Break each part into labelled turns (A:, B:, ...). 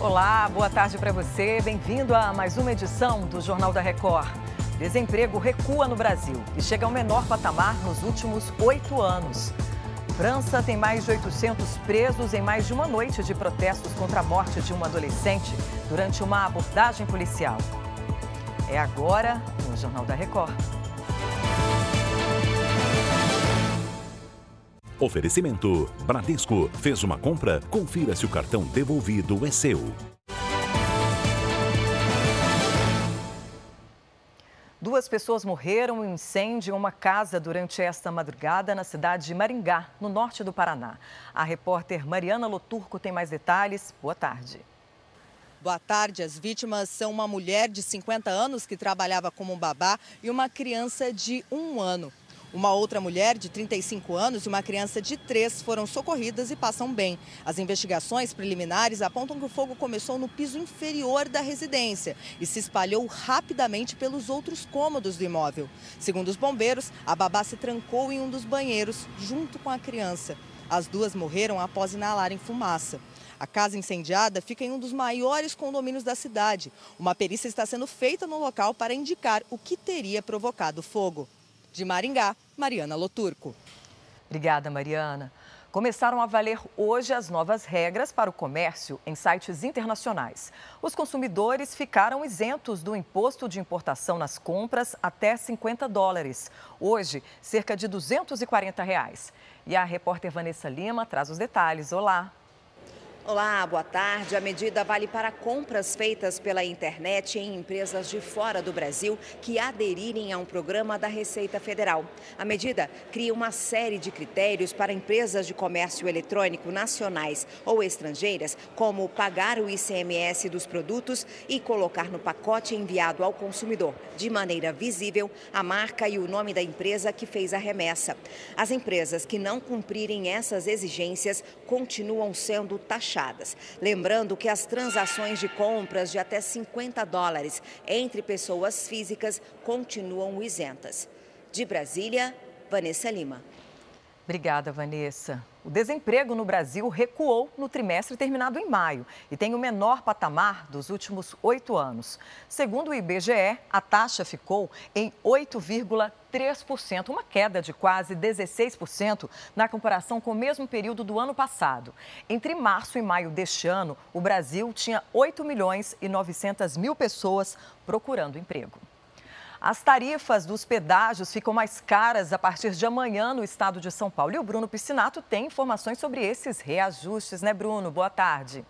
A: Olá, boa tarde para você. Bem-vindo a mais uma edição do Jornal da Record. Desemprego recua no Brasil e chega ao menor patamar nos últimos oito anos. França tem mais de 800 presos em mais de uma noite de protestos contra a morte de um adolescente durante uma abordagem policial. É agora no Jornal da Record.
B: Oferecimento: Bradesco. Fez uma compra? Confira se o cartão devolvido é seu.
A: Duas pessoas morreram em um incêndio em uma casa durante esta madrugada na cidade de Maringá, no norte do Paraná. A repórter Mariana Loturco tem mais detalhes. Boa tarde.
C: Boa tarde. As vítimas são uma mulher de 50 anos que trabalhava como babá e uma criança de um ano. Uma outra mulher de 35 anos e uma criança de 3 foram socorridas e passam bem. As investigações preliminares apontam que o fogo começou no piso inferior da residência e se espalhou rapidamente pelos outros cômodos do imóvel. Segundo os bombeiros, a babá se trancou em um dos banheiros junto com a criança. As duas morreram após inalarem fumaça. A casa incendiada fica em um dos maiores condomínios da cidade. Uma perícia está sendo feita no local para indicar o que teria provocado o fogo. De Maringá, Mariana Loturco.
A: Obrigada, Mariana. Começaram a valer hoje as novas regras para o comércio em sites internacionais. Os consumidores ficaram isentos do imposto de importação nas compras até 50 dólares. Hoje, cerca de 240 reais. E a repórter Vanessa Lima traz os detalhes. Olá.
D: Olá, boa tarde. A medida vale para compras feitas pela internet em empresas de fora do Brasil que aderirem a um programa da Receita Federal. A medida cria uma série de critérios para empresas de comércio eletrônico nacionais ou estrangeiras, como pagar o ICMS dos produtos e colocar no pacote enviado ao consumidor, de maneira visível, a marca e o nome da empresa que fez a remessa. As empresas que não cumprirem essas exigências continuam sendo taxadas fechadas. Lembrando que as transações de compras de até 50 dólares entre pessoas físicas continuam isentas. De Brasília, Vanessa Lima.
A: Obrigada, Vanessa. O desemprego no Brasil recuou no trimestre terminado em maio e tem o menor patamar dos últimos oito anos. Segundo o IBGE, a taxa ficou em 8,3%, uma queda de quase 16% na comparação com o mesmo período do ano passado. Entre março e maio deste ano, o Brasil tinha 8 milhões e 900 mil pessoas procurando emprego. As tarifas dos pedágios ficam mais caras a partir de amanhã no estado de São Paulo. E o Bruno Piscinato tem informações sobre esses reajustes, né, Bruno? Boa tarde.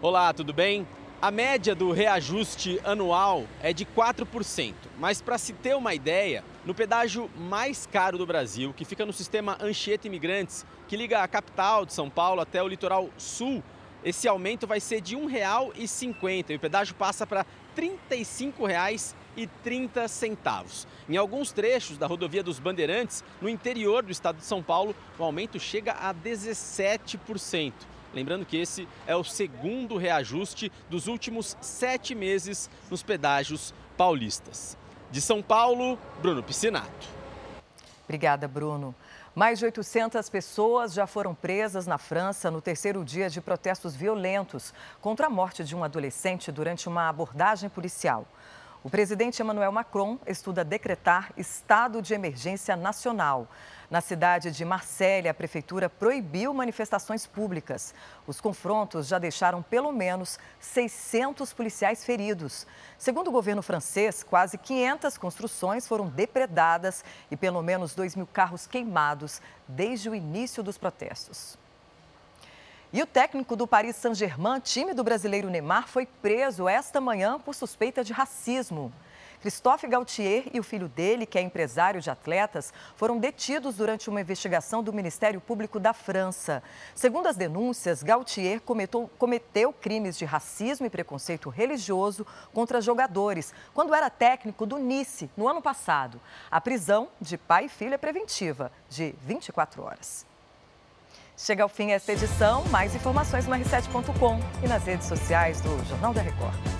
E: Olá, tudo bem? A média do reajuste anual é de 4%, mas para se ter uma ideia, no pedágio mais caro do Brasil, que fica no sistema Anchieta Imigrantes, que liga a capital de São Paulo até o litoral sul, esse aumento vai ser de R$ 1,50 e o pedágio passa para R$ 35,30. Em alguns trechos da rodovia dos Bandeirantes, no interior do estado de São Paulo, o aumento chega a 17%. Lembrando que esse é o segundo reajuste dos últimos sete meses nos pedágios paulistas. De São Paulo, Bruno Piscinato.
A: Obrigada, Bruno. Mais de 800 pessoas já foram presas na França no terceiro dia de protestos violentos contra a morte de um adolescente durante uma abordagem policial. O presidente Emmanuel Macron estuda decretar estado de emergência nacional. Na cidade de Marselha, a prefeitura proibiu manifestações públicas. Os confrontos já deixaram pelo menos 600 policiais feridos. Segundo o governo francês, quase 500 construções foram depredadas e pelo menos 2 mil carros queimados desde o início dos protestos. E o técnico do Paris Saint-Germain, time do brasileiro Neymar, foi preso esta manhã por suspeita de racismo. Christophe Gaultier e o filho dele, que é empresário de atletas, foram detidos durante uma investigação do Ministério Público da França. Segundo as denúncias, Gaultier cometeu, cometeu crimes de racismo e preconceito religioso contra jogadores, quando era técnico do Nice, no ano passado. A prisão de pai e filho é preventiva, de 24 horas. Chega ao fim esta edição. Mais informações no r7.com e nas redes sociais do Jornal da Record.